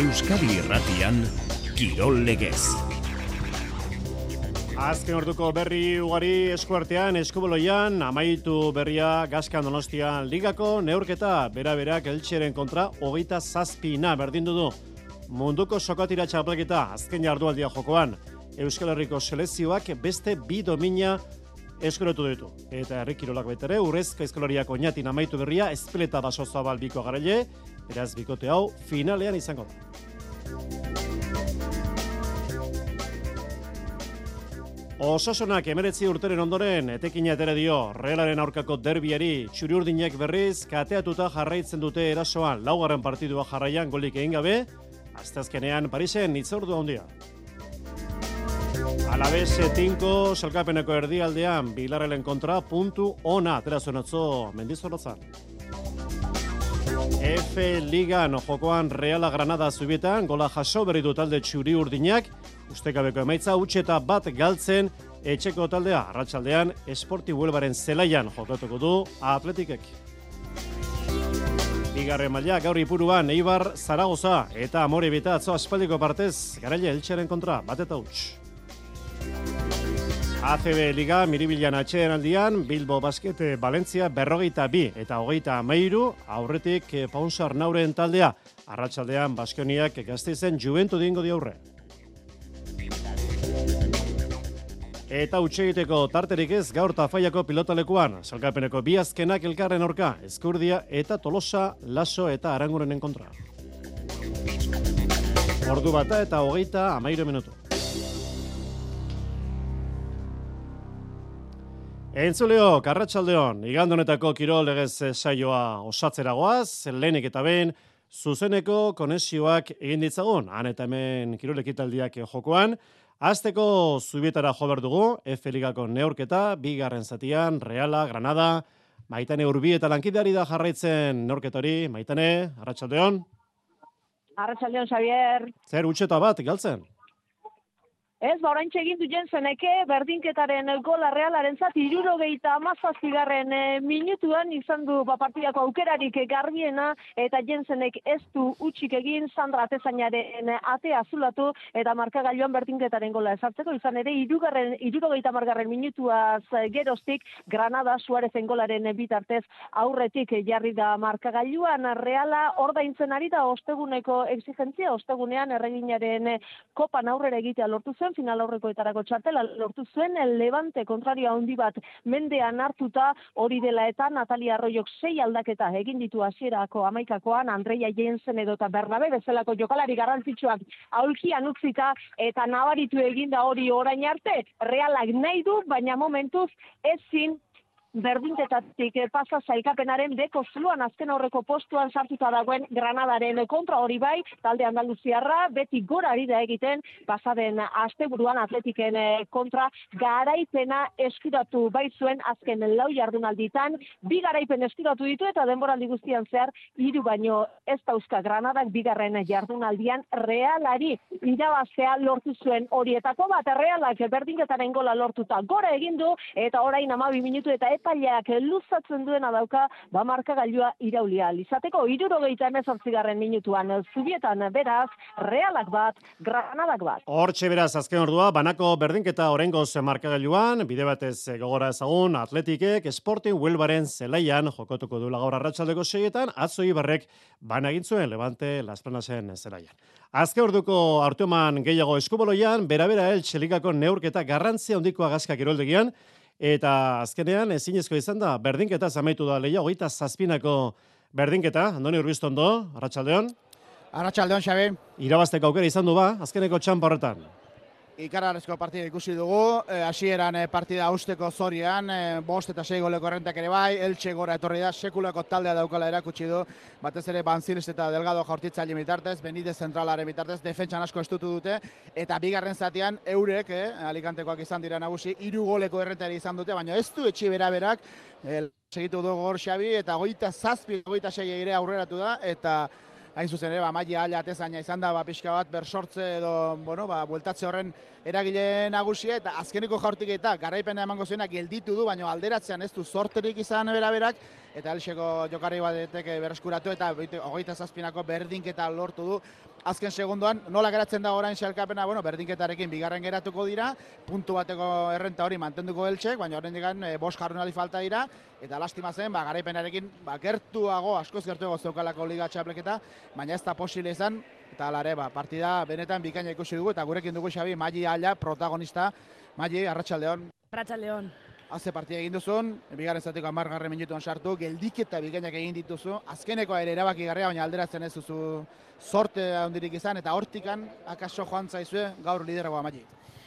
Euskadi Irratian Kirol Legez. Azken orduko berri ugari eskuartean, eskuboloian, amaitu berria Gaskan Donostian ligako neurketa bera berak eltseren kontra hogeita zazpina berdindu du. Munduko sokatira txapelketa azken jardualdia jokoan. Euskal Herriko selezioak beste bi domina eskuretu ditu. Eta herri kirolak betere, urrezka eskolariak oinatin amaitu berria, espeleta baso zabal biko garaile, beraz bikote hau finalean izango da. Osasunak emeretzi urteren ondoren etekina etere dio Realaren aurkako derbiari txuriurdinek berriz kateatuta jarraitzen dute erasoan laugarren partidua jarraian golik egin gabe, aztezkenean Parisen itzordu handia. Alabez etinko salkapeneko erdialdean Bilarrelen kontra puntu ona aterazuen atzo mendizorotzan. F Ligan jokoan Reala Granada zubietan, gola jaso berri du talde txuri urdinak, ustekabeko emaitza utxeta bat galtzen, etxeko taldea, arratsaldean esporti huelbaren zelaian jokatuko du atletikek. Bigarren maila gaur ipuruan Eibar Zaragoza eta Amore Bita atzo aspaldiko partez garaile eltsaren kontra bat eta huts. ACB Liga miribilan atxeen aldian, Bilbo Baskete Valentzia berrogeita bi eta hogeita ameiru, aurretik eh, Paunsar Nauren taldea, arratsaldean Baskoniak gazteizen juventu dingo diaurre. Eta utxegiteko tarterik ez gaur tafaiako pilotalekuan, salkapeneko bi azkenak elkarren orka, eskurdia eta tolosa, laso eta arangurenen kontra. Ordu bata eta hogeita amairu minutu. Entzuleo, karratxaldeon, igandonetako kirol legez saioa osatzeragoaz, lehenik eta behin, zuzeneko konexioak egin ditzagun, han eta hemen kirol ekitaldiak jokoan, Azteko zubietara jo behar dugu, F Ligako neorketa, bigarren zatian, Reala, Granada, Maitane Urbi eta lankidari da jarraitzen neorketari, Maitane, Arratxaldeon. Arratxaldeon, Xavier. Zer, utxeta bat, galtzen? Ez, ba, egin du jenseneke, berdinketaren gola realaren zati, irurogeita amazazpigarren e, minutuan izan du ba, partidako aukerarik garbiena, eta jensenek ez du utxik egin, Sandra Atezainaren atea zulatu, eta markagailuan berdinketaren gola esartzeko, izan ere, irugarren, irurogeita margarren minutuaz gerostik, Granada Suarezen golaren bitartez aurretik jarri da markagailuan, reala ordaintzen ari da osteguneko exigentzia, ostegunean erreginaren kopan aurrera egitea lortu zen, zuen final aurrekoetarako txartela lortu zuen Levante kontrario handi bat mendean hartuta hori dela eta Natalia Arroyok sei aldaketa egin ditu hasierako amaikakoan Andreia Jensen edo eta Bernabe bezalako jokalari garrantzitsuak aulkian utzita eta nabaritu eginda hori orain arte. Realak nahi du baina momentuz ezin berdintetatik eh, pasa zailkapenaren deko zuan azken horreko postuan sartuta dagoen Granadaren kontra hori bai, talde Andaluziarra, beti gora ari da egiten, pasaden asteburuan atletiken eh, kontra garaipena eskidatu bai zuen azken lau jardunalditan, bi garaipen eskidatu ditu eta denboraldi guztian zehar, hiru baino ez dauzka Granadak bigarren jardunaldian realari irabaztea lortu zuen horietako bat, realak berdinketaren gola lortuta gora egindu, eta orain amabi minutu eta epaileak luzatzen duena dauka, ba markagailua iraulia. Lizateko, irurogeita emezortzigarren minutuan, zubietan beraz, realak bat, granadak bat. Hortxe beraz, azken ordua, banako berdinketa orengoz markagailuan, bide batez gogora ezagun, atletikek, Sporting Huelbaren zelaian, jokotuko du gaur arratsaldeko seietan, atzo ibarrek banagin zuen Levante Las Planasen zelaian. Azke orduko hartuman gehiago eskuboloian, bera-bera el txelikako neurketa garrantzia hondikoa gazkak iroldegian, Eta azkenean ezinezko izan da berdinketa zamaitu da leia hogeita zazpinako berdinketa, Andoni Urbiztondo, Arratxaldeon. Arratxaldeon, Xabi. Irabazteko aukera izan du ba, azkeneko txampa horretan ikararezko partida ikusi dugu, e, hasieran e, partida usteko zorian, e, bost eta sei goleko errentak ere bai, eltxe gora etorri da, sekulako taldea daukala erakutsi du, batez ere Banzilis eta Delgado jaurtitza mitartez, Benitez zentralaren mitartez, defentsan asko estutu dute, eta bigarren zatean eurek, eh, alikantekoak izan dira nagusi, hiru goleko errentari izan dute, baina ez du etxi bera berak, segitu du gor Xabi, eta goita zazpi, goita sei ere aurreratu da, eta hain zuzen ere, ba, maia ala atezaina izan da, ba, pixka bat, bersortze edo, bueno, ba, bueltatze horren eragile nagusia, eta azkeniko jaurtik eta garaipena emango zuena gelditu du, baina alderatzean ez du sorterik izan bera-berak, eta elxeko jokarri bat berreskuratu, eta hogeita zazpinako berdinketa lortu du, azken segundoan, nola geratzen da orain xalkapena, bueno, berdinketarekin bigarren geratuko dira, puntu bateko errenta hori mantenduko eltsek, baina horren digan e, bos jarrunali falta dira, eta lastima zen, ba, garaipenarekin, ba, gertuago, askoz gertuago zeukalako liga txapleketa, baina ez da posible izan, eta alare, ba, partida benetan bikaina ikusi dugu, eta gurekin dugu Xabi, Magi Aila, protagonista, Magi, Arratxaldeon. Arratxaldeon. Haze partida egin duzun, bigarren zateko amargarren minutuan sartu, geldiketa bikainak egin dituzu, azkeneko ere erabaki garria, baina alderatzen ez duzu sorte handirik izan, eta hortikan akaso joan zaizue gaur lideragoa magi.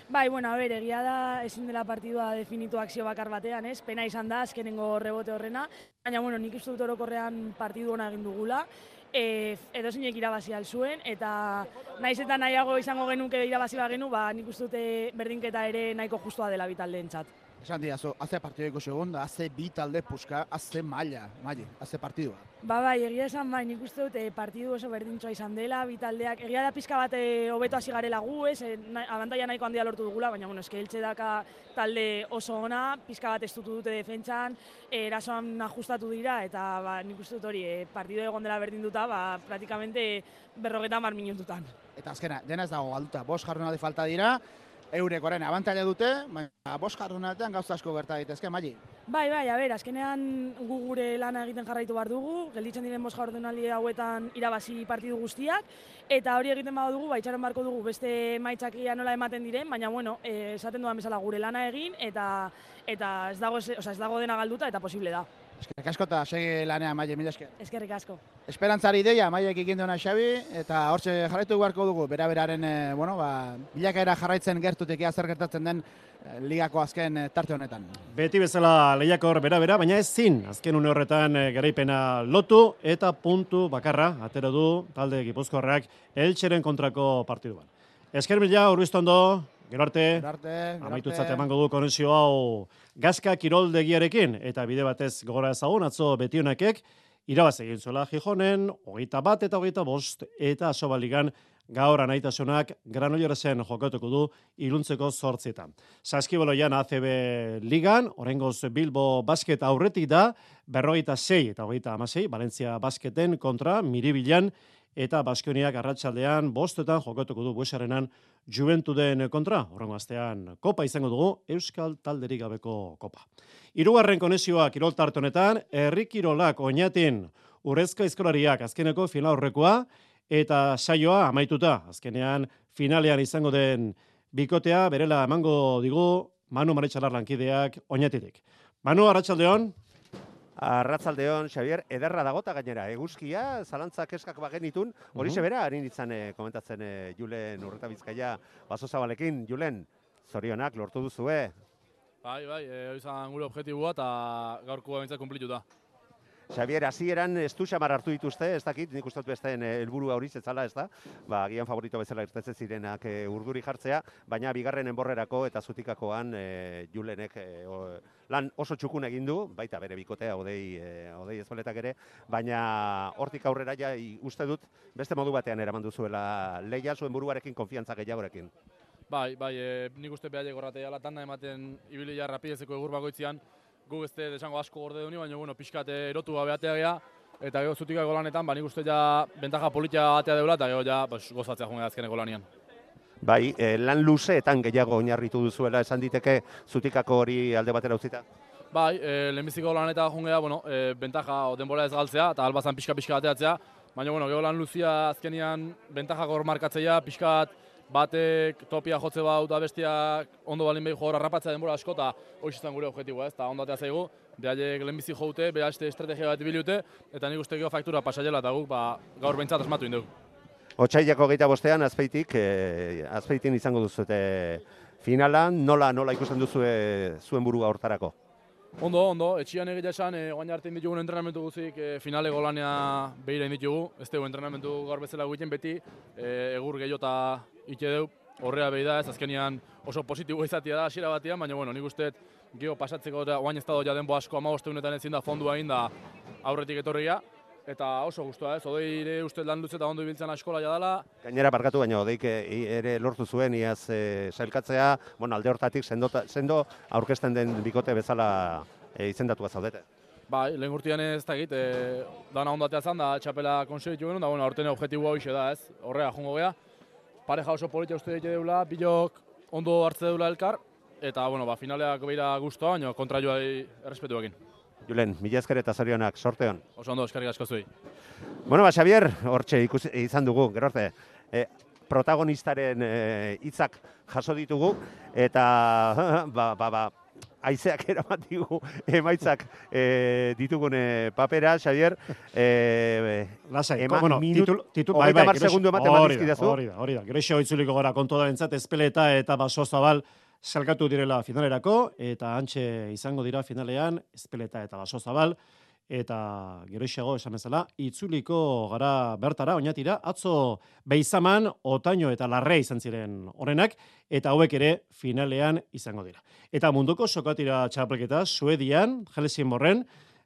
Bai, bueno, a ber, egia da ezin dela partidua definitu akzio bakar batean, ez? Pena izan da azkenengo rebote horrena, baina bueno, nik uste dut orokorrean partidu ona egin dugula. E, edo zinek irabazi zuen, eta naiz eta nahiago izango genuke irabazi bagenu, ba, nik uste dute berdinketa ere nahiko justua dela bitaldeen txat. Esan diazu, haze partidu ikusi egun, haze bi talde puska, haze maila, maile, haze partidua. Ba bai, egia esan bai, nik uste dute partidu oso berdintzoa izan dela, bi taldeak, egia da pizka bat eh, hobeto hasi garela gu, ez, eh, abantaia nahiko handia lortu dugula, baina bueno, eske eltxe daka talde oso ona, pizka bat estutu dute defentsan, eh, erasoan ajustatu dira, eta ba, nik uste dut hori, e, partidu egon dela berdinduta, ba, praktikamente berrogeta mar minututan. Eta azkena, dena ez dago galduta, bos jarrunaldi falta dira, eurek orain abantaila dute, baina bost jarrunatean gauza asko gerta daitezke, Magi. Bai, bai, a ber, azkenean gu gure lana egiten jarraitu behar dugu, gelditzen diren bost jardunaldi hauetan irabazi partidu guztiak, eta hori egiten badugu, bai, txaron barko dugu beste maitzakia nola ematen diren, baina bueno, eh, esaten dudan bezala gure lana egin, eta eta ez dago, ez dago dena galduta, eta posible da. Eskerrik asko eta segi lanea maile, mila esker. Eskerrik asko. Esperantzari ideia, maiek egin duena Xabi, eta hortxe jarraitu beharko dugu, bera beraren, e, bueno, ba, bilakaera jarraitzen gertutik ea zer gertatzen den e, ligako azken e, tarte honetan. Beti bezala lehiako hor bera bera, baina ez zin, azken une horretan garaipena lotu eta puntu bakarra, atero du, talde gipuzkoarrak, eltseren kontrako partiduan. Esker mila, urbiztondo, Gero arte, amaitutzat emango du konexio hau gazka kiroldegiarekin, eta bide batez gogora ezagun, atzo betionakek, irabaz egin zuela Gijonen, hogeita bat eta hogeita bost, eta asobaligan gaur anaitasunak granoliorezen jokatuko du iluntzeko zortzietan. Saskiboloian ACB ligan, orengoz Bilbo basket aurretik da, berrogeita sei eta hogeita amasei, Valencia basketen kontra, miribilan, eta Baskoniak arratsaldean bostetan jokatuko du buesarenan Juventuden kontra. Horrengo astean kopa izango dugu Euskal Talderik gabeko kopa. Hirugarren konexioa kirol honetan herri kirolak oinatin urrezka eskolariak azkeneko final aurrekoa eta saioa amaituta. Azkenean finalean izango den bikotea berela emango digu Manu Maretxalar lankideak oinatitik. Manu, arratsaldeon. Arratzaldeon, Xavier, ederra dagota gainera, eguzkia, zalantzak eskak bagenitun, hori uh -huh. sebera, harin ditzan eh, komentatzen eh, Julen urreta bizkaia baso zabalekin, Julen, zorionak, lortu duzue? Bai, bai, e, hori zan gure objetibua eta gaurko bintzat kumplitu da. Xavier, hasieran ez du xamar hartu dituzte, ez dakit, nik uste dut eh, helburu hori zetzala, ez da? Ba, gian favorito bezala irtetzen zirenak e, urduri jartzea, baina bigarren enborrerako eta zutikakoan e, julenek lan oso txukun egin du, baita bere bikotea, odei, e, odei ezboletak ere, baina hortik aurrera ja uste dut beste modu batean eraman duzuela leia zuen buruarekin konfiantza gehiagorekin. Bai, bai, e, nik uste behar gorratea latanda ematen ibili jarra pidezeko egur bagoitzian, gu beste desango asko gorde duni, baina bueno, pixkat erotu gabe atea eta gero zutikako lanetan, ba, nik uste ja bentaja politia atea deula, eta gero ja pues, gozatzea junga azkeneko lanian. Bai, e, lan luzeetan gehiago oinarritu duzuela esan diteke zutikako hori alde batera utzita? Bai, e, lehenbiziko laneta jungea, bueno, e, bentaja o denbora ez galtzea, eta albazan pixka-pixka bateatzea, baina, bueno, gero lan luzia azkenian bentaja gor markatzea, pixkat, batek topia jotze bau eta bestiak ondo balin behi jogora rapatzea denbora asko eta hoxe zen gure objetiboa ez, eta ondo atea zaigu, behaiek lehenbizi joute, behaste estrategia bat bilute, eta nik uste faktura pasaiela eta guk ba, gaur behintzat asmatu indegu. Otsaiako gehieta bostean, azpeitik, e, azpeitin izango duzu finalan, nola, nola ikusten duzu zuen burua hortarako? Ondo, ondo, etxian egitea esan, e, guain arte inditugun entrenamentu guzik e, finale golania behira inditugu, ez dugu entrenamentu gaur bezala egiten beti, e, egur gehiota ite deu, horrea behi da, ez azkenian oso positibo izatea da hasiera batean, baina bueno, nik uste geho pasatzeko eta guain ez ja denbo asko amagoste honetan ezin da fondua egin da aurretik etorria, eta oso gustua ez, odei ere uste lan dutze eta ondo ibiltzen askola dela. Gainera parkatu baina odeik ere lortu zuen iaz e, sailkatzea, bueno, alde hortatik sendo, sendo aurkezten den bikote bezala e, izendatu zaudete. Bai, lehen urtean ez da egit, e, dana ondatea zan, da txapela konsegitu genuen, da bueno, aurten objektiboa hoxe da ez, horrega jongo gea. Pareja oso politia uste dute deula, bilok ondo hartze deula elkar, eta bueno, ba, finaleak beira guztua, baina kontra joai errespetuakin. Julen, mila esker eta zorionak, sorteon. Oso ondo, eskarrik asko zuei. Bueno, ba, Xavier, hortxe ikusi izan dugu, gero arte, e, protagonistaren e, hitzak jaso ditugu, eta ba, ba, ba, aizeak eramat digu emaitzak e, ditugune papera, Xavier. E, Lasai, ema, bueno, minut, titul, titul, bai, bai, segundu ematen hori da. Hori da, hori da. Gero xo itzuliko gara kontu da entzat, espeleta eta baso zabal salkatu direla finalerako, eta antxe izango dira finalean, espeleta eta baso zabal, eta gero xago esan bezala, itzuliko gara bertara, oinatira, atzo beizaman, otaino eta larre izan ziren horenak, eta hauek ere finalean izango dira. Eta munduko sokatira txapelketa, Suedian, Helsin Morren,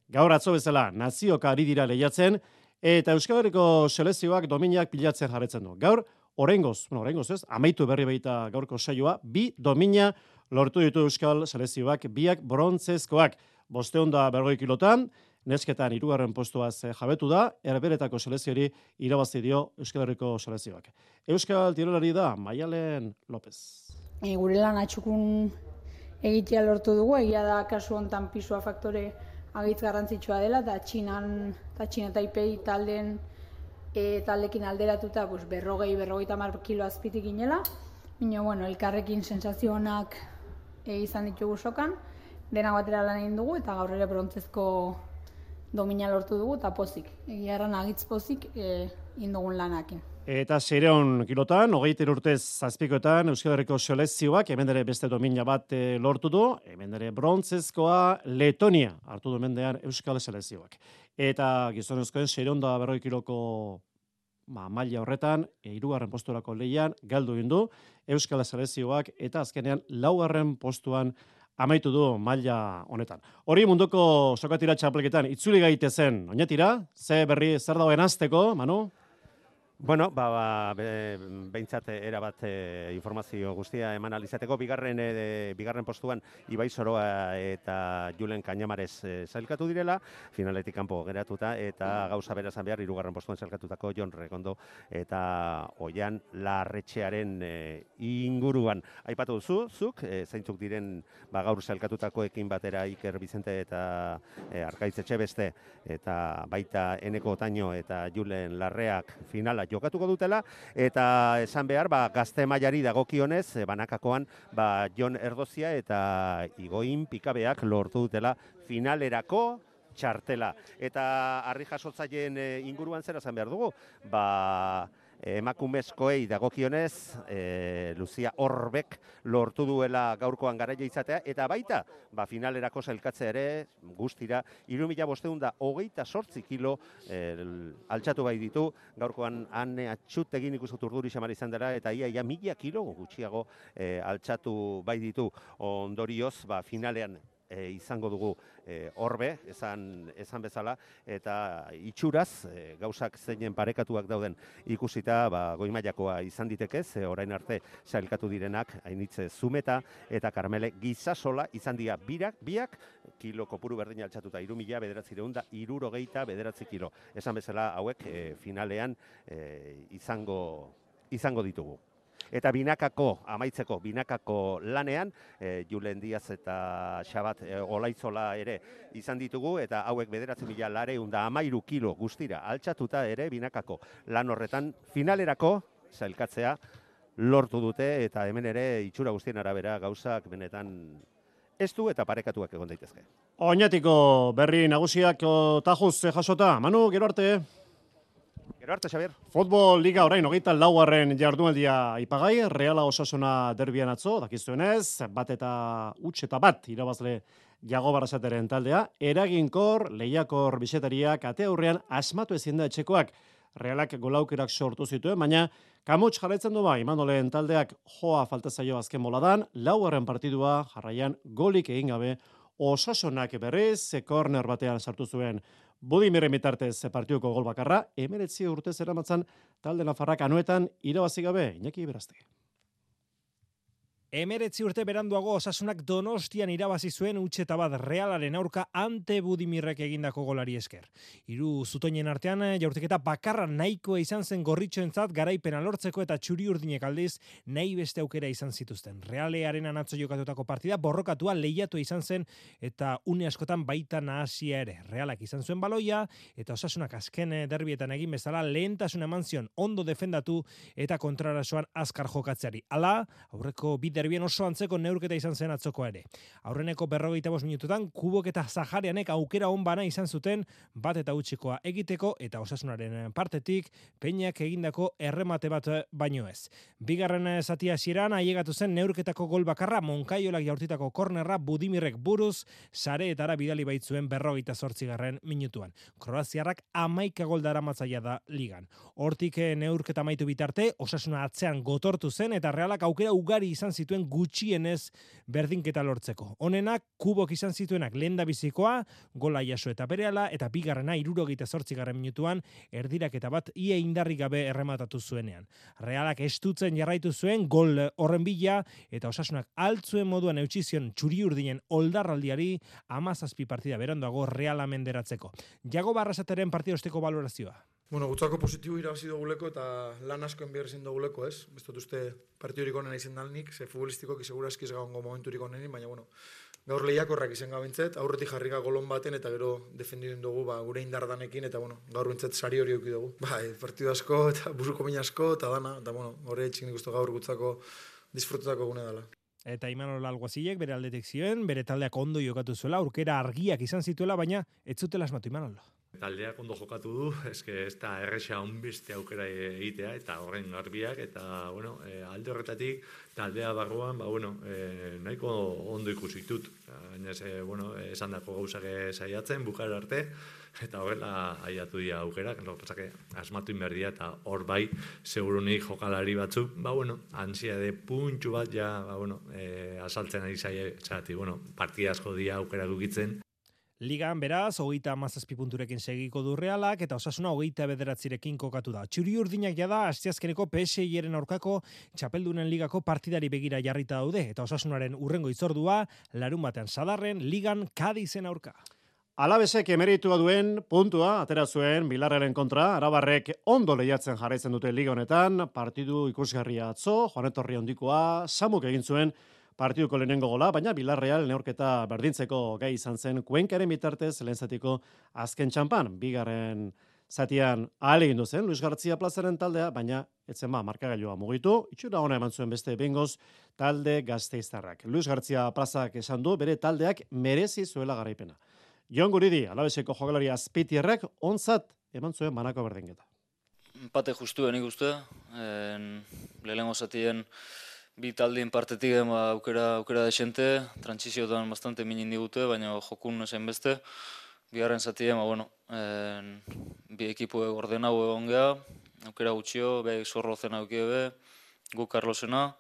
gaur atzo bezala, nazioka ari dira lehiatzen, eta Euskal Herriko selezioak dominak pilatzen jarretzen du. Gaur, orengoz, bueno, orengoz ez, amaitu berri baita gaurko saioa, bi domina lortu ditu Euskal selezioak, biak brontzezkoak, bosteon da bergoi kilotan, nesketan hirugarren postuaz eh, jabetu da, erberetako selezioari irabazi dio Euskal Herriko selezioak. Euskal tirolari da, Maialen López. e, gure lan atxukun egitea lortu dugu, egia da kasu hontan pisua faktore agitz garrantzitsua dela, eta txinan, eta txina taipei talden e, taldekin alderatuta pues, berrogei, berrogeita mar kilo azpitik ginela, Baina, bueno, elkarrekin sensazio onak e, izan ditugu sokan, dena batera lan egin dugu, eta gaur ere brontzezko domina lortu dugu, eta pozik. Egia erran agitz pozik e, indugun lanakin. Eta seireon kilotan, hogeiter urtez zazpikoetan, Euskal Herriko selezioak, hemen ere beste domina bat eh, lortu du, hemen ere brontzezkoa Letonia hartu du mendean Euskal selezioak. Eta gizonezkoen seireon da berroi kiloko ba, maila horretan, e, irugarren posturako leian, galdu egin du Euskal selezioak, eta azkenean laugarren postuan amaitu du maila honetan. Hori munduko sokatira txapelketan itzuli gaitezen, oinetira, ze berri zer dagoen azteko, Manu? Bueno, ba, ba be, behintzat erabat e, informazio guztia eman alizateko, bigarren, e, bigarren postuan Ibai Soroa eta Julen Kainamarez e, zailkatu direla, finaletik kanpo geratuta, eta gauza berazan behar, irugarren postuan zailkatutako Jon Rekondo eta Oian Larretxearen e, inguruan. Aipatu duzu, zuk, e, zeintzuk diren ba, gaur zailkatutakoekin batera Iker Bizente eta e, Arkaitz Etxebeste, eta baita Eneko Otaino eta Julen Larreak finala jokatuko dutela eta esan behar ba gazte mailari dagokionez e, banakakoan ba Jon Erdozia eta Igoin Pikabeak lortu dutela finalerako txartela. Eta harri jasotzaileen e, inguruan zer esan behar dugu? Ba emakumezkoei dagokionez, e, Lucia Orbek lortu duela gaurkoan garaia izatea, eta baita, ba, finalerako zailkatzea ere, guztira, irumila bosteun da, hogeita sortzi kilo e, altxatu bai ditu, gaurkoan han atxutegin ikusut urduri xamar izan dela, eta ia, ia mila kilo gutxiago e, altxatu bai ditu. Ondorioz, ba, finalean e, izango dugu e, orbe, esan, esan bezala, eta itxuraz, e, gauzak zeinen parekatuak dauden ikusita, ba, goimailakoa izan diteke, ze orain arte sailkatu direnak, hainitze zumeta, eta karmele gizasola izan dira birak, biak, kilo kopuru berdin altxatuta, iru mila bederatzi da, irurogeita bederatzi kilo. Esan bezala hauek e, finalean e, izango, izango ditugu. Eta binakako, amaitzeko, binakako lanean, e, Julen Diaz eta Xabat e, Olaitzola ere izan ditugu, eta hauek bederatzen mila lareun da amairu kilo guztira altxatuta ere binakako lan horretan finalerako zailkatzea lortu dute, eta hemen ere itxura guztien arabera gauzak benetan ez du eta parekatuak egon daitezke. Oñatiko berri nagusiak tajuz eh, jasota. Manu, gero arte. Gero arte, Xabier. Futbol Liga orain hogeita laugarren jardunaldia ipagai, Reala Osasuna derbian atzo, dakizuenez, bat eta huts eta bat irabazle jago barasateren taldea, eraginkor, lehiakor bisetariak ate aurrean asmatu ezin da etxekoak, Realak golaukerak sortu zituen, baina kamuts jarraitzen du bai, Manolen taldeak joa falta zaio azken boladan, laugarren partidua jarraian golik egin gabe Osasunak berriz, korner batean sartu zuen Budimirren bitartez partiduko gol bakarra, emeretzi urte zeramatzan talde nafarrak anuetan irabazi gabe, Iñaki Berazte. Emeretzi urte beranduago osasunak donostian irabazi zuen utxeta bat realaren aurka ante budimirrek egindako golari esker. Hiru zutoinen artean jaurtiketa bakarra nahikoa izan zen gorritxoentzat garaipena lortzeko eta txuri urdinek aldiz nahi beste aukera izan zituzten. Realearen anatzo jokatutako partida borrokatua lehiatu izan zen eta une askotan baita nahasia ere. Realak izan zuen baloia eta osasunak azken derbietan egin bezala lehentasun eman zion ondo defendatu eta kontrarasoan azkar jokatzeari. Hala, aurreko bide derbien oso antzeko neurketa izan zen atzoko ere. Aurreneko berrogeita bos minututan, kubok eta zaharianek aukera onbana izan zuten bat eta utxikoa egiteko eta osasunaren partetik peinak egindako erremate bat baino ez. Bigarren zatia ziran, aiegatu zen neurketako gol bakarra Monkaiolak jaurtitako kornerra Budimirrek buruz, sare eta bidali baitzuen berrogeita zortzigarren minutuan. Kroaziarrak amaika gol dara matzaia da ligan. Hortik eh, neurketa maitu bitarte, osasuna atzean gotortu zen eta realak aukera ugari izan zituen zituen gutxienez berdinketa lortzeko. Honenak, kubok izan zituenak lenda bizikoa, gola jaso eta bereala, eta bigarrena irurogeita zortzigarren minutuan, erdirak eta bat ia indarri gabe errematatu zuenean. Realak estutzen jarraitu zuen, gol horren bila, eta osasunak altzuen moduan eutxizion txuri urdinen oldarraldiari, amazazpi partida berandoago reala menderatzeko. Jago barrasateren partidosteko valorazioa. Bueno, gutzako positibo irabazi duguleko eta lan asko enbiar ezin duguleko, ez? Ez dut uste partidurik onena izan dalnik, ze futbolistiko segura eskiz gaungo momenturik onenin, baina bueno, gaur lehiakorrak izan gabintzet, aurretik jarrika golon baten eta gero defendidun dugu ba, gure indardanekin eta bueno, gaur bintzet sari hori dugu. Ba, partidu asko eta buruko mina asko eta dana, eta bueno, horre etxik nik gaur gutzako disfrututako gune dela. Eta Imanol Alguazilek bere aldetik zioen, bere taldeak ondo jokatu zuela, aurkera argiak izan zituela, baina ez zutela asmatu Imanol taldeak ondo jokatu du, eske ez da erresa onbiste aukera egitea, eta horren garbiak, eta, bueno, e, alde horretatik, taldea barruan, ba, bueno, e, nahiko ondo ikusi dut. Gainez, e, bueno, esan dako gauzak saiatzen, bukar arte, eta horrela aiatu dira aukera, lortzake asmatu inberdia, eta hor bai, segurunik jokalari batzuk, ba, bueno, ansia de puntxu bat, ja, ba, bueno, e, asaltzen ari zaiatik, bueno, partida asko dia aukera dukitzen, Ligan beraz, hogeita amazazpi punturekin segiko du realak, eta osasuna hogeita bederatzirekin kokatu da. Txuri urdinak jada, astiazkeneko PSI-eren aurkako txapeldunen ligako partidari begira jarrita daude, eta osasunaren urrengo izordua, larun batean sadarren, ligan kadizen aurka. Alabesek emeritua duen puntua, atera zuen, bilarraren kontra, arabarrek ondo lehiatzen jarraitzen dute liga honetan, partidu ikusgarria atzo, joanetorri ondikoa, samuk egin zuen, partiduko lehenengo gola, baina Bilarreal neorketa berdintzeko gai izan zen kuenkaren bitartez lehen zatiko azken txampan, bigarren zatian ahal egin zen, Luis Gartzia plazaren taldea, baina etzen ba, markagailua mugitu, itxura ona eman zuen beste bengoz talde gazteiztarrak. Luis Gartzia plazak esan du, bere taldeak merezi zuela garaipena. Jon Guridi, alabeseko jokalari azpitierrek, onzat eman zuen banako berdinketa. Pate justu, nik uste, lehenengo zatien bi taldien partetik ema aukera, aukera desente, transizioetan bastante minin digute, baina jokun esan beste. Bigarren zati ema, bueno, en, bi ekipu orden hau egon geha, aukera gutxio, behik zorro zen aukie be, gu Carlosena,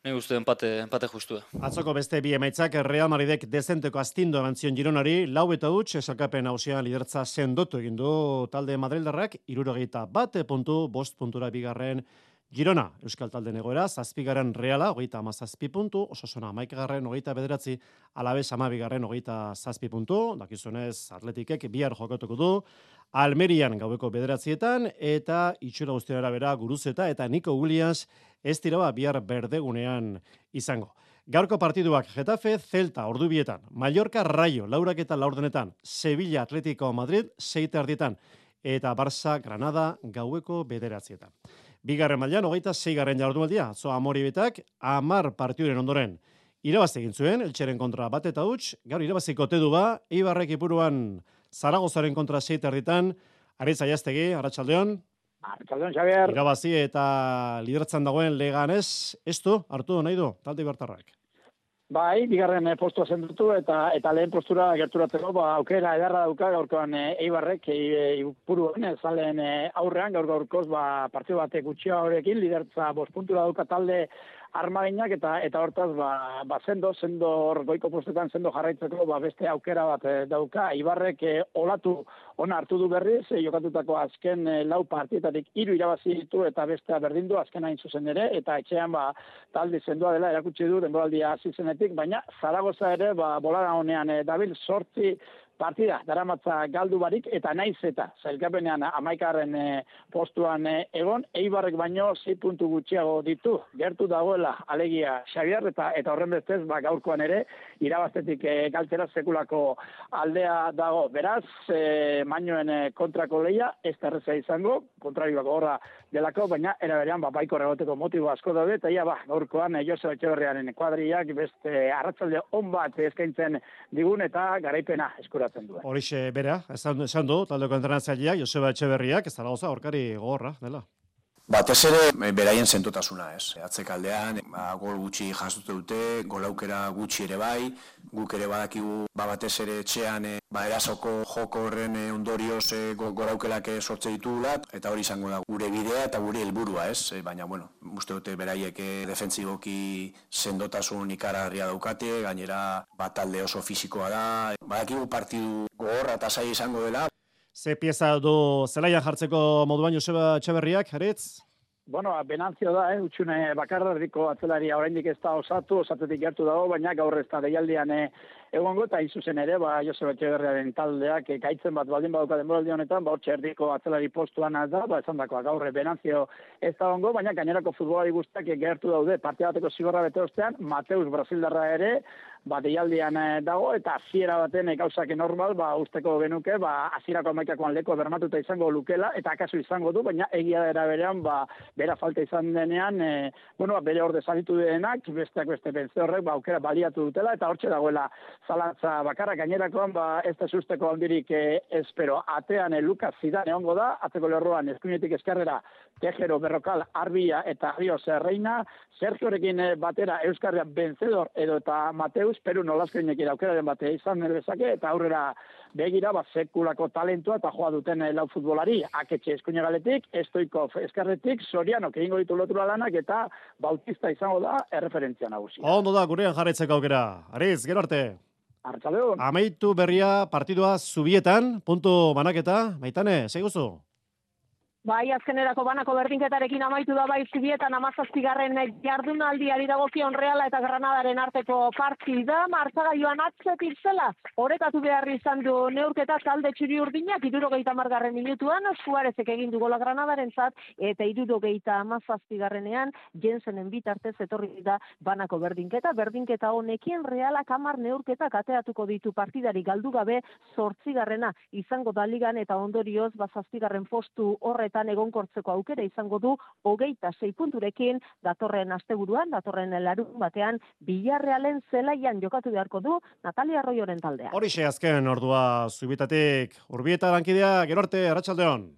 Ni uste empate, empate justu. Atzoko beste bi emaitzak Real Madridek dezenteko astindo emantzion gironari, lau eta dutx, esakapen hausia lidertza sendotu egin du talde Madrildarrak, irurogeita bate puntu, bost puntura bigarren Girona, Euskal Talde negoera, zazpigaren reala, hogeita ama zazpi puntu, osasuna amaikagarren, hogeita bederatzi, alabez amabigarren, hogeita zazpi puntu, dakizunez atletikek bihar jokatuko du, Almerian gaueko bederatzietan, eta itxura guztiara bera guruzeta, eta Nico Williams ez dira ba, bihar berdegunean izango. Gaurko partiduak Getafe, Celta, Ordubietan, Mallorca, Rayo, Laurak eta Laurdenetan, Sevilla, Atletico, Madrid, Seite Ardietan, eta Barça, Granada, gaueko bederatzietan. Bigarren mailan hogeita zeigarren jardunaldia, zo amori betak, amar partiduren ondoren. Irabaz egin zuen, eltseren kontra bat eta huts, gaur irabaziko tedu ba, Ibarrek ipuruan Zaragozaren kontra zeite erditan, Aritza Jaztegi, Arratxaldeon. Arratxaldeon, Xavier. Irabazi eta lideratzen dagoen legan ez, ez du, hartu nahi du, talde bertarrak. Bai, bigarren e, postua zendutu eta eta lehen postura gerturatzeko ba aukera ederra dauka gaurkoan e, Eibarrek e, ipuruen e, zalen e, aurrean. Gaur gaurkoz ba partidu batek gutxia horrekin lidertza 5 puntura dauka talde armaginak eta eta hortaz ba, ba sendo sendo goiko postetan sendo jarraitzeko ba beste aukera bat eh, dauka. Ibarrek eh, olatu ona hartu du berriz eh, jokatutako azken eh, lau partietatik hiru irabazi ditu eta bestea berdindu azken hain zuzen ere eta etxean ba talde sendoa dela erakutsi du denboraldia hasi zenetik baina Zaragoza ere ba bolada honean eh, dabil 8 partida daramatza galdu barik eta naiz eta zailkapenean amaikarren e, postuan e, egon eibarrek baino 6 puntu gutxiago ditu. Gertu dagoela alegia Xavier eta eta horren bestez ba gaurkoan ere irabaztetik e, galtzera sekulako aldea dago. Beraz e, mainoen kontrako leia ez terreza izango kontrarioak horra delako baina era berean ba baiko regoteko motibo asko daude eta ia ba gaurkoan e, Jose Etxeberriaren kuadriak beste arratsalde on bat eskaintzen digun eta garaipena eskura jokatzen duen. Horixe bera, esan, esan du, taldeko entrenatzaileak, Joseba Etxeberriak, ez dara goza, horkari gogorra, dela. Batez ere, eh, beraien zentotasuna, ez. Atzek aldean, ba, gol gutxi jasute dute, gol aukera gutxi ere bai, guk ere badakigu, ba, batez ere etxean, e, ba, erasoko joko horren e, ondorioz e, gol aukerak sortze ditugula, eta hori izango da gure bidea eta gure helburua, ez. Baina, bueno, uste dute beraiek defentsiboki sendotasun ikararria daukate, gainera, bat talde oso fisikoa da, badakigu partidu gogorra eta izango dela, Ze pieza du zelaia jartzeko moduan Joseba Etxeberriak, Haritz? Bueno, benantzio da, eh, utxune bakarra erdiko atzelaria oraindik ez da osatu, osatetik gertu dago, baina gaur ez da deialdian eh, egongo, eta izuzen ere, ba, Joseba Etxeberriaren taldeak, eh, gaitzen bat baldin baduka denboraldi honetan, ba, erdiko atzelari postuan da, ba, esan dakoa gaur benantzio ez da ongo, baina gainerako futbolari guztiak gertu daude, partia bateko zigorra bete ostean, Mateus Brasildarra ere, ba, deialdian eh, dago, eta hasiera baten e, gauzak normal, ba, usteko genuke, ba, hasierako amaikakoan leko bermatuta izango lukela, eta akaso izango du, baina egia dera berean, ba, bera falta izan denean, e, bueno, ba, bere orde zalitu denak, besteak beste bentze horrek, ba, aukera baliatu dutela, eta hortxe dagoela zalantza bakarra gainerakoan, ba, ez da susteko handirik e, espero. Atean, e, Lukas Zidane ongo da, atzeko lerroan, eskuinetik eskarrera, Tejero, Berrokal, Arbia eta Rio Zerreina, Sergiorekin batera Euskarria Benzedor edo eta Mateu Deus, Peru nolazkoinek aukeraren bate izan dezake eta aurrera begira ba sekulako talentua eta joa duten eh, lau futbolari aketxe eskuina galetik, estoiko eskarretik, soriano egingo ditu lotura lanak eta bautista izango da erreferentzia nagusia. Ondo da, gurean jarretzeko aukera. Ariz, gero arte. Amaitu berria partidua zubietan, puntu manaketa, maitane, seguzu? Bai, azkenerako banako berdinketarekin amaitu da bai zibietan amazazpigarren jardunaldiari dagokion reala eta granadaren arteko partida, martzaga joan atzetik zela, horretatu behar izan du neurketa talde txuri urdinak, irurogeita margarren minutuan, suarezek egin du gola granadaren zat, eta irurogeita amazazpigarrenean, jensenen bitartez etorri da banako berdinketa, berdinketa honekin reala kamar neurketa kateatuko ditu partidari galdu gabe sortzigarrena izango daligan eta ondorioz bazazpigarren postu horret horretan egonkortzeko aukera izango du hogeita sei punturekin datorren asteburuan, datorren larun batean, bilarrealen zelaian jokatu beharko du Natalia Arroioren taldea. Horixe azken ordua zubitatik urbieta lankidea, gero arte, arratsaldeon.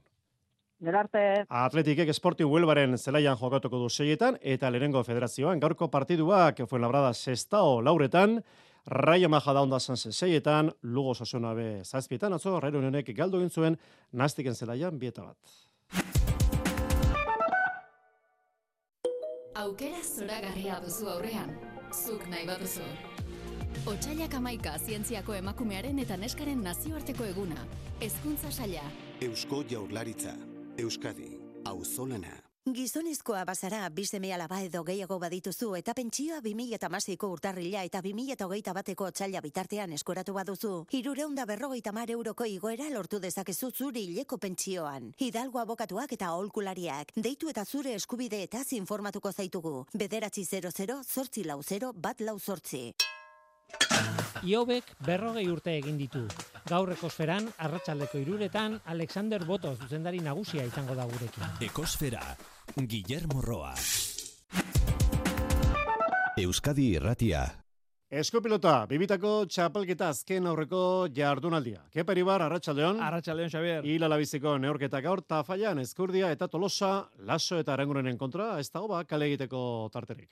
Gero arte. Atletikek Sporting Huelbaren zelaian jokatuko du seietan, eta lehenengo federazioan gaurko partiduak fuen labrada sestao lauretan, Raio Maja da onda seietan, Lugo Sosona be zazpietan, atzo, Rairo Nenek galdu gintzuen, nastiken zelaian bieta bat. Aukera zoragarria duzu aurrean, zuk nahi bat duzu. Otsailak amaika zientziako emakumearen eta neskaren nazioarteko eguna. Hezkuntza saia. Eusko jaurlaritza. Euskadi. Auzolana. Gizonezkoa bazara, bizeme alaba edo gehiago badituzu eta pentsioa 2008ko urtarrila eta 2008 bateko txaila bitartean eskoratu baduzu. Hirureunda berrogeita mar euroko igoera lortu dezakezu zuri hileko pentsioan. Hidalgo abokatuak eta aholkulariak. Deitu eta zure eskubide eta informatuko zaitugu. Bederatzi 00, zortzi lau 0, bat lau zortzi. Iobek berrogei urte egin ditu. Gaur ekosferan, arratsaldeko iruretan, Alexander Boto zuzendari nagusia izango da gurekin. Ekosfera, Guillermo Roa. Euskadi Irratia. Eskopilota, bibitako txapelketa azken aurreko jardunaldia. Kepa Iribar, Arratxaldeon. Arratxaldeon, Xavier. Ila labiziko neorketa gaur, tafaian, eskurdia eta tolosa, laso eta arengurenen kontra, ez da hoba kale egiteko tarterik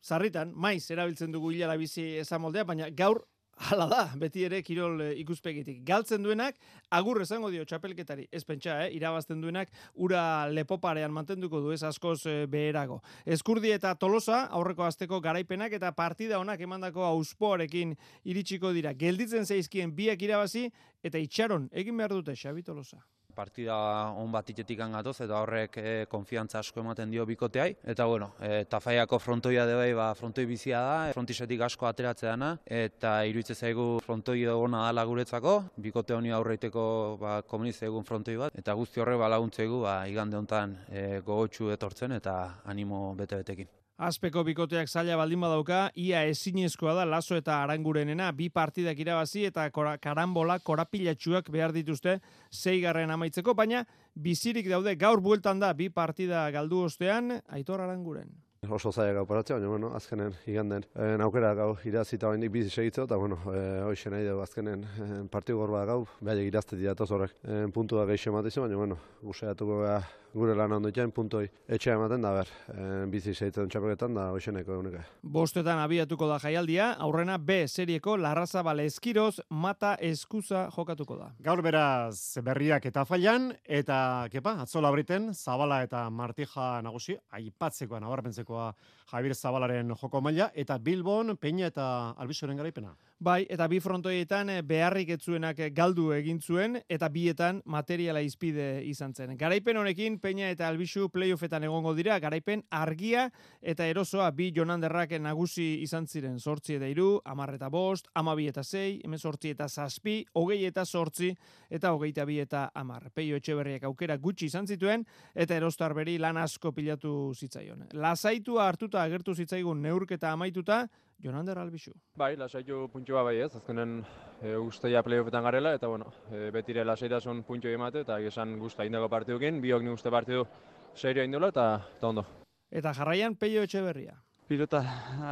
sarritan, maiz erabiltzen dugu hilala bizi ezamoldea, baina gaur Hala da, beti ere kirol eh, ikuspegitik. Galtzen duenak, agur esango dio txapelketari. Ez pentsa, eh? irabazten duenak, ura lepoparean mantenduko du ez askoz eh, beherago. Eskurdi eta tolosa, aurreko azteko garaipenak eta partida honak emandako auspoarekin iritsiko dira. Gelditzen zaizkien biak irabazi eta itxaron egin behar dute Xabi Tolosa partida on bat itetik gatoz eta horrek e, konfiantza asko ematen dio bikoteai. Eta bueno, e, tafaiako frontoia de bai, ba, frontoi bizia da, frontisetik asko ateratzea eta iruitze zaigu frontoi ona dala guretzako, bikote honi aurreiteko ba, komuniz egun frontoi bat, eta guzti horre ba, laguntzegu ba, igande honetan e, gogotxu etortzen eta animo bete-betekin. Azpeko bikoteak zaila baldin badauka, ia ezinezkoa da laso eta arangurenena, bi partidak irabazi eta kora, karambola korapilatxuak behar dituzte zeigarren amaitzeko, baina bizirik daude gaur bueltan da bi partida galdu ostean, aitor aranguren. Oso zaila gau paratzea, baina, bueno, azkenen, iganden, e, naukera gau irazita bain bizi segitzo, eta, bueno, e, hoxe nahi dugu azkenen e, partiu gorba gau, behar irazte dira horrek, e, puntu da gehiago ematen baina, bueno, guseatuko beha gure lan ondo itxain, puntoi etxea ematen da, ber, e, bizi segitzen txapeketan, da, hoxe nahiko eguneka. Bostetan abiatuko da jaialdia, aurrena B serieko Larraza Bale Eskiroz, Mata Eskuza jokatuko da. Gaur beraz berriak eta failan, eta, kepa, atzola briten, Zabala eta Martija nagusi, aipatzeko, nabarpentzeko Javier Zabalaren joko maila eta Bilbon Peña eta Albisoren garaipena. Bai, eta bi frontoietan eh, beharrik etzuenak eh, galdu egin zuen eta bietan materiala izpide izan zen. Garaipen honekin Peña eta Albisu playoffetan egongo dira, garaipen argia eta erosoa bi jonanderrak nagusi izan ziren. Sortzi eta iru, amar eta bost, amabi eta zei, hemen sortzi eta zazpi, hogei eta sortzi eta hogeita bi eta amar. Peio etxe aukera gutxi izan zituen eta erostar beri lan asko pilatu zitzaion. Lasaitua hartuta agertu zitzaigun neurketa amaituta, Jonander Albixu. Bai, lasaitu puntxua bai ez, azkenen e, usteia playoffetan garela, eta bueno, e, betire lasaitasun puntxo emate, eta esan guzta indako partidukin, biok ni uste partidu serio indola, eta, eta ondo. Eta jarraian peio etxe berria. Pilota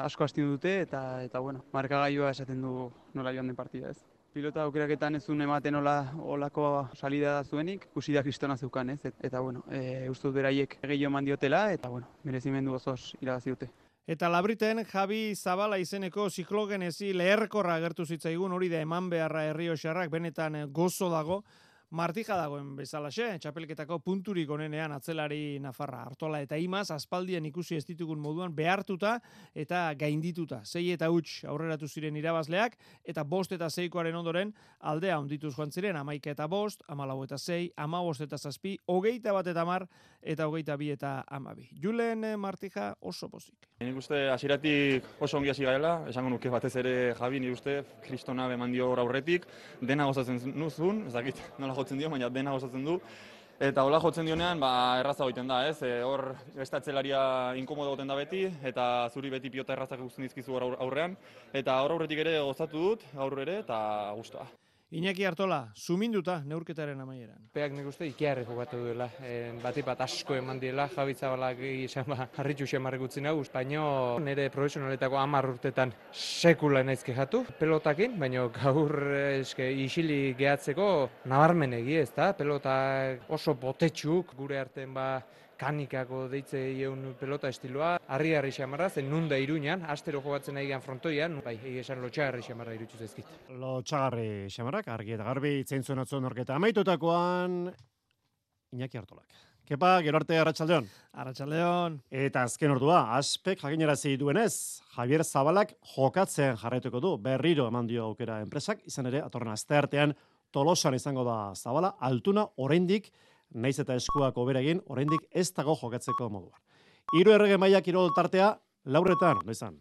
asko hasti dute, eta, eta bueno, markagailua esaten du nola joan den partida ez. Pilota aukeraketan ez zuen ematen nola olako salida da zuenik, kusi da kristona zeukan ez, eta bueno, e, uste dut beraiek gehiago mandiotela, eta bueno, merezimendu osoz irabazi dute. Eta labriten Javi Zabala izeneko ziklogenezi leherkorra agertu zitzaigun hori da eman beharra herrioxarrak benetan gozo dago Martija dagoen bezalaxe, txapelketako punturik onenean atzelari Nafarra. Artola eta Imaz, aspaldian ikusi ez ditugun moduan, behartuta eta gaindituta. Zei eta huts aurreratu ziren irabazleak, eta bost eta zeikoaren ondoren aldea ondituz joan ziren, amaika eta bost, amalau eta zei, ama bost eta zazpi, hogeita bat eta mar, eta hogeita bi eta amabi. Julen eh, Martija oso pozik. Nik uste, asiratik oso ongi hasi gaela, esango nuke batez ere Javi, nik uste, kristona beman dio aurretik, dena gozatzen nuzun, ezakit, nola jotzen dio, baina dena gozatzen du. Eta hola jotzen dionean, ba, erraza goiten da, ez? E, hor, bestatzelaria inkomodo goten da beti, eta zuri beti piota errazak guztien dizkizu aurrean. Eta hor aurretik ere gozatu dut, aurre ere, eta guztua. Iñaki Artola, suminduta neurketaren amaieran. Peak nik uste ikiarri jokatu duela, en, bati bat asko eman diela, jabitza balak izan ba, harritxu xemarrik utzi nahu, baino nire profesionaletako amar urtetan sekula naiz kejatu, pelotakin, baino gaur eske isili gehatzeko nabarmen egi ez da, pelota oso botetxuk gure artean ba, kanikako deitze egun pelota estiloa, harri harri xamarra, zen nunda iruñan, astero jogatzen nahi gian frontoian, bai, esan lotxagarri xamarra irutsu zezkit. Lotxagarri xamarrak, argi eta garbi, itzein zuen atzuen orketa amaitutakoan, Iñaki Artolak. Kepa, gero arte Arratxaldeon. Arratxaldeon. Eta azken ordua, aspek jakinera duenez, Javier Zabalak jokatzen jarraituko du, berriro eman dio aukera enpresak, izan ere, atorren azte artean, tolosan izango da Zabala, altuna, oraindik naiz eta eskuak oberegin, oraindik ez dago jokatzeko moduan. Hiru errege mailak kirol tartea, lauretan, izan.